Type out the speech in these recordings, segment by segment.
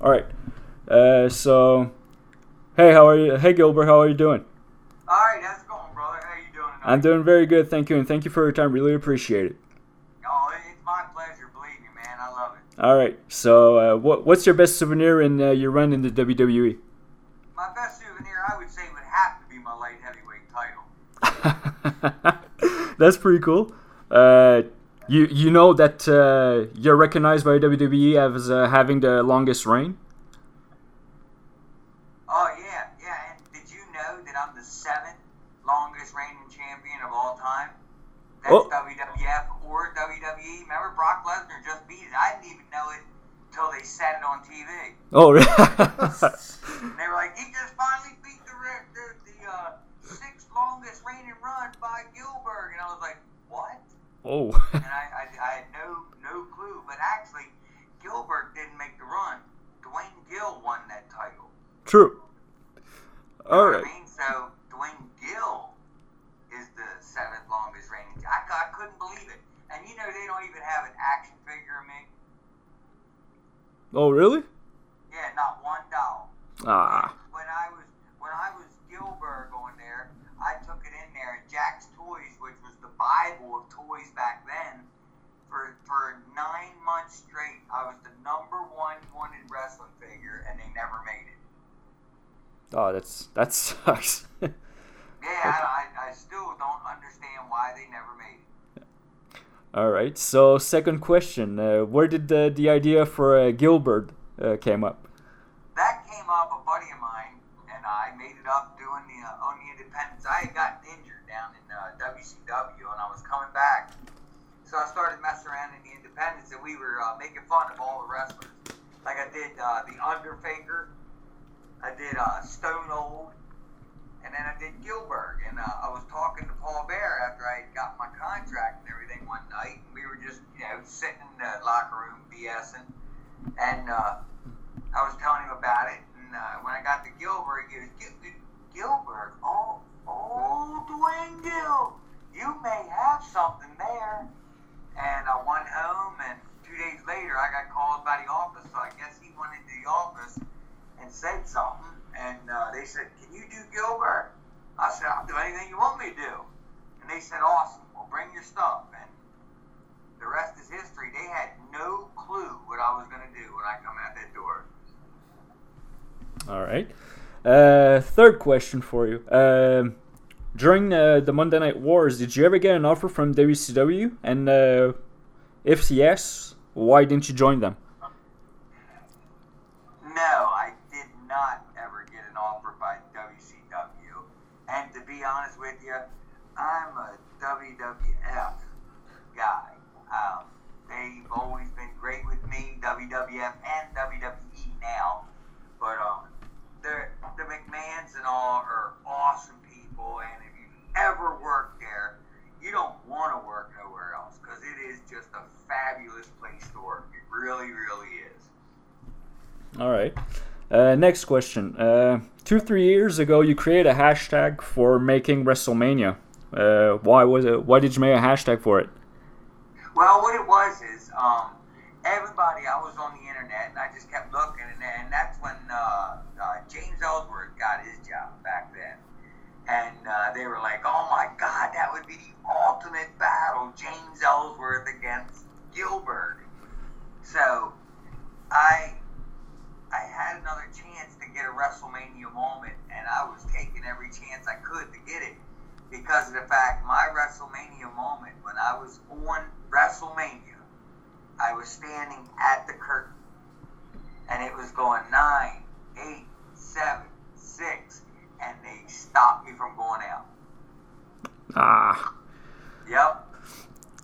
All right. Uh, so, hey, how are you? Hey, Gillberg, how are you doing? All right, how's it going, brother? How you doing tonight? I'm doing very good, thank you, and thank you for your time. Really appreciate it. Oh, it's my pleasure. Believe me, man. I love it. All right. So, uh, what what's your best souvenir in uh, your run in the WWE? My best souvenir, I would say, would have to be my light heavyweight title. That's pretty cool. Uh, you you know that uh, you're recognized by WWE as uh, having the longest reign. Oh yeah, yeah. And did you know that I'm the seventh longest reigning champion of all time? That's Oh. WWF or WWE. Remember Brock Lesnar just beat it. I didn't even know it until they said it on TV. Oh, really? And they were like, he just finally beat the the, the uh, sixth longest reigning run by Gillberg. And I was like, what? oh. and I, I, I had no no clue. But actually, Gillberg didn't make the run. Duane Gill won that title. True. You know All right. I mean, so Duane Gill is the seventh longest reigning. I, I couldn't believe it. And you know they don't even have an action figure of me. Oh, really? Yeah, not one doll. Ah. When I was when I was Gillberg going there, I took it in there, and Jack's Toys, which was the Bible of toys back then, for for nine months straight, I was the number one wanted wrestling figure, and they never made it. Oh, that's that sucks. Yeah, I, I, I still don't understand why they never made it. All right. So, second question: uh, Where did the the idea for uh, Gillberg uh, came up? That came up a buddy of mine, and I made it up doing the uh, on the independents. I had gotten injured down in uh, WCW, and I was coming back, so I started messing around in the independents, and we were uh, making fun of all the wrestlers. Like I did uh, the Undertaker, I did uh, Stone Cold, and then I did Gillberg. And uh, I was talking to Paul Bearer after I got my contract and everything one night, and we were just you know sitting in the locker room BSing, and. Uh, I was telling him about it, and uh, when I got to Gillberg, he goes, Gil- Gil- Gillberg, oh, oh, Duane Gill, you may have something there. And I went home, and two days later, I got called by the office, so I guess he went into the office and said something, and uh, they said, can you do Gillberg? I said, I'll do anything you want me to do. And they said, awesome, well, bring your stuff. And the rest is history. They had no clue what I was going to do when I come out that door. All right. Uh, third question for you. Um, during uh, the Monday Night Wars, did you ever get an offer from WCW? And uh, if yes, why didn't you join them? No, I did not ever get an offer by WCW. And to be honest with you, I'm a WWF guy. Um, they've always been great with me, WWF and WWE now. But um, the McMahons and all are awesome people. And if you've ever worked there, you don't want to work nowhere else because it is just a fabulous place to work. It really, really is. All right. Uh, next question. Uh, two, three years ago, you created a hashtag for making WrestleMania. Uh, why was it? Why did you make a hashtag for it? Well, what it was is, um, everybody, I was on the internet and I just kept looking, and, and that's when uh, uh, James Ellsworth got his job back then. And uh, they were like, oh my God, that would be the ultimate battle James Ellsworth against Gillberg. So I I had another chance to get a WrestleMania moment, and I was taking every chance I could to get it because of the fact my WrestleMania moment when I was on WrestleMania, I was standing at the curtain, and it was going nine, eight, seven, six, and they stopped me from going out. Ah. Yep. Uh,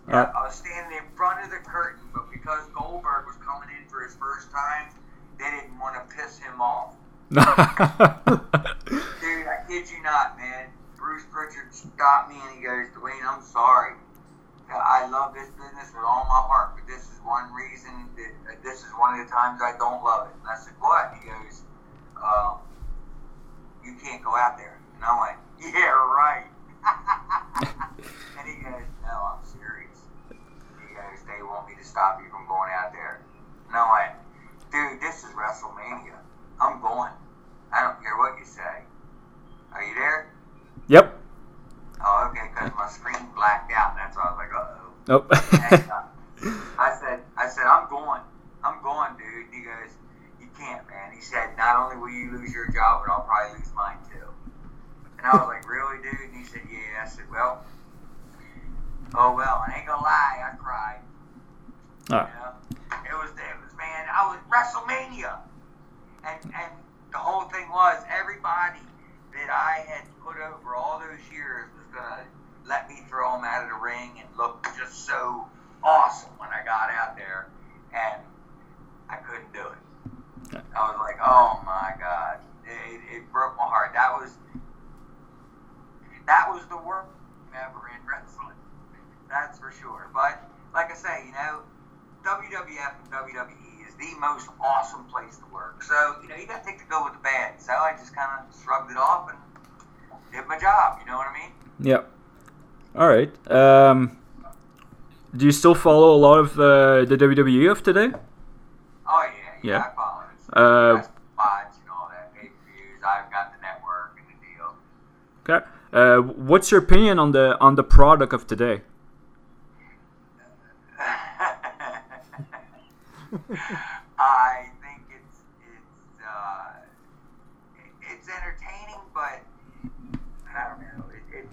Yep. I was standing in front of the curtain, but because Goldberg was coming in for his first time, they didn't want to piss him off. Dude, I kid you not, man. Bruce Stopped me and he goes, Duane, I'm sorry. I love this business with all my heart, but this is one reason that uh, this is one of the times I don't love it. And I said, What? He goes, um, You can't go out there. And I went, Yeah, right. and he goes, No, I'm serious. He goes, They want me to stop you from going out there. And I went, dude, this is WrestleMania. I'm going. I don't care what you say. Are you there? Yep. Oh, okay, because my screen blacked out. That's why I was like, uh oh. Nope. I said, I said, I'm going. I'm going, dude. He goes, you can't, man. He said, not only will you lose your job, but I'll probably lose mine too. And I was like, really, dude? And he said, yeah. I said, well, oh well. I ain't gonna lie, I cried. You know, it was, it was, man. I was WrestleMania, and and the whole thing was everybody that I had put over all those years was gonna let me throw them out of the ring and look just so awesome when I got out there, and I couldn't do it. I was like, oh my god, it, it broke my heart. That was that was the worst ever in wrestling. That's for sure. But like I say, you know, WWF and WWE is the most awesome place to work. So you know, you got to take the good with the bad. So I just kind of shrugged it off and did my job. You know what I mean? Yep. All right. Um, do you still follow a lot of uh, the WWE of today? Oh yeah, yeah. Yeah. I follow it. Uh, Wrestling watch and all that pay per views. I've got the network and the deal. Okay. Uh, what's your opinion on the on the product of today? I think it's it's uh, it's entertaining, but I don't know. It, it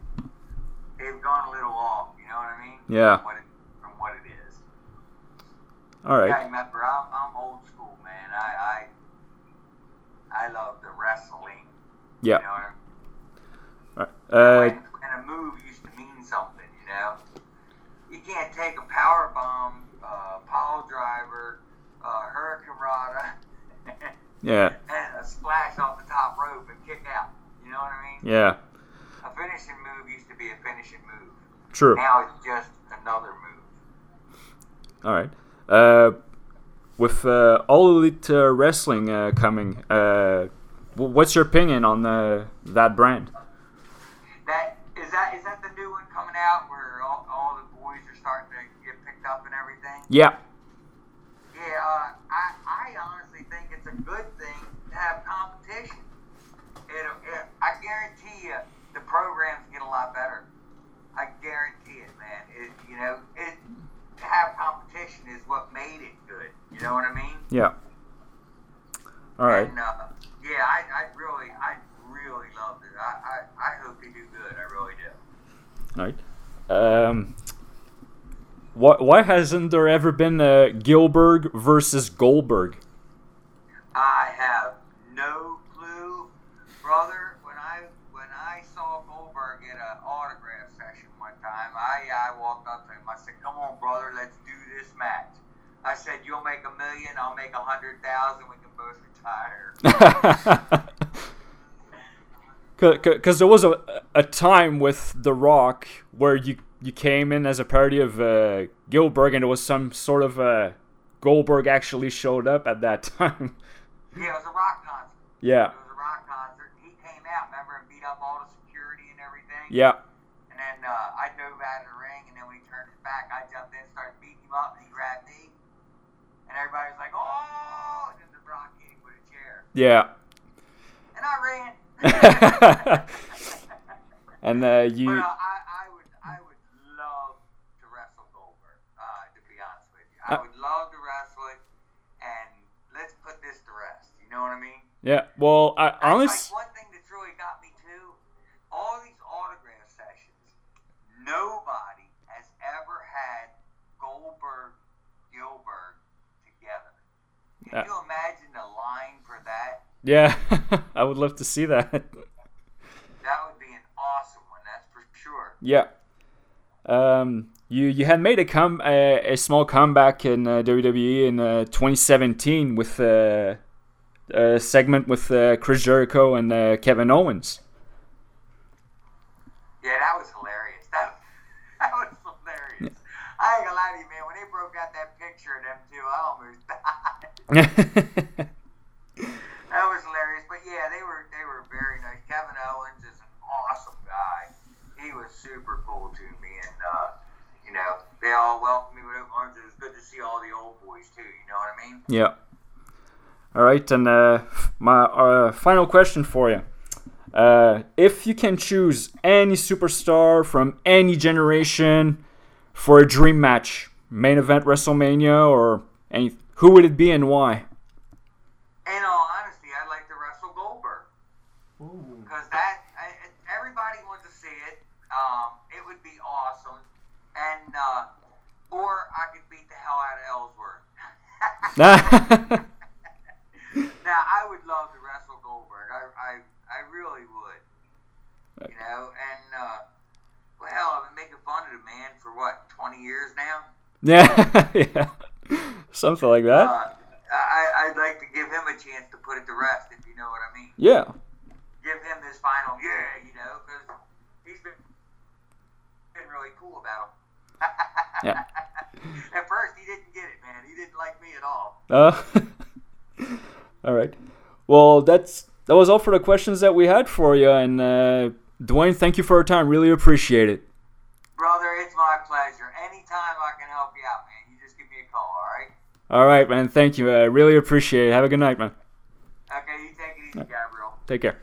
they've gone a little off. You know what I mean? Yeah. From what it, from what it is. All Yeah, remember, I'm, I'm old school, man. I I, I love the wrestling. Yeah. You know I mean? All right. Uh, when, when a move used to mean something, you know. You can't take a power bomb, uh, pile driver, uh, hurricane rada, yeah. and a splash off the top rope and kick out. You know what I mean? Yeah. A finishing move used to be a finishing move. True. Now it's just another move. All right. Uh, with uh, All Elite uh, Wrestling uh, coming, uh, wh- what's your opinion on uh, that brand? That is that is that the new one coming out where all, all the boys are starting to get picked up and everything? Yeah, uh, I, I honestly think it's a good thing to have competition. It, it, I guarantee you the programs get a lot better. I guarantee it, man. It, you know, it to have competition is what made it good. You know what I mean? Yeah. All right. And, uh, yeah, I, I really, I really loved it. I, I, I hope do good. I really do. All right. Um, why, why hasn't there ever been a Gillberg versus Goldberg? I have no clue, brother. When I when I saw Goldberg at an autograph session one time, I I walked up to him. I said, "Come on, brother, let's do this match." I said, "You'll make a million. I'll make a hundred thousand. We can both retire." Because there was a, a time with The Rock where you, you came in as a parody of uh, Gillberg, and it was some sort of uh, Goldberg actually showed up at that time. yeah, it was a rock concert. yeah. It was a rock concert. He came out, remember, and beat up all the security and everything. Yeah. And then uh, I dove out of the ring, and then when he turned his back, I jumped in, started beating him up, and he grabbed me. And everybody was like, "Oh!" And then the Rock hit him with a chair, Yeah. and I ran. and uh, you. Uh, I, I would, I would love to wrestle Goldberg. Uh, to be honest with you, I Uh, would love to wrestle it, and let's put this to rest. You know what I mean? Yeah. Well, I honestly. like one thing that's really got me too. All these autograph sessions, nobody has ever had Goldberg Gillberg together. Can Yeah. you imagine the line for that? Yeah. I would love to see that. That would be an awesome one. That's for sure. Yeah. Um, you you had made a come a, a small comeback in uh, WWE in uh, 2017 with uh, a segment with uh, Chris Jericho and uh, Kevin Owens. Yeah, that was hilarious. That, that was hilarious. I ain't gonna lie to you, man. When they broke out that picture of them two, I almost died. That was hilarious. But yeah, they were they were very nice. Kevin Owens is an awesome guy. He was super cool to me, and uh, you know they all welcomed me with open arms. It was good to see all the old boys too. You know what I mean? yeah. All right, and uh, my uh, final question for you. Uh, if you can choose any superstar from any generation for a dream match, main event WrestleMania or any, who would it be and why? In all honesty, I'd like to wrestle Goldberg because that I, everybody wants to see it. Um, it would be awesome, and uh, or I could beat the hell out of Ellsworth. now I would love to wrestle Goldberg. I I, I really would. You know, and uh, well, I've been making fun of the man for what twenty years now. yeah, yeah, something like that. Uh, I I'd like to give him a chance to put it to rest, if you know what I mean. Yeah, give him this final yeah, you know, because he's been been really cool about him. Yeah. At first, he didn't get it, man. He didn't like me at all. Uh, all right. Well, that's that was all for the questions that we had for you. And uh, Duane, thank you for your time. Really appreciate it. Brother, it's my pleasure. Anytime I can help you out, man, you just give me a call, all right? All right, man. Thank you. I really appreciate it. Have a good night, man. Okay, you take it easy, Gabriel. Take care.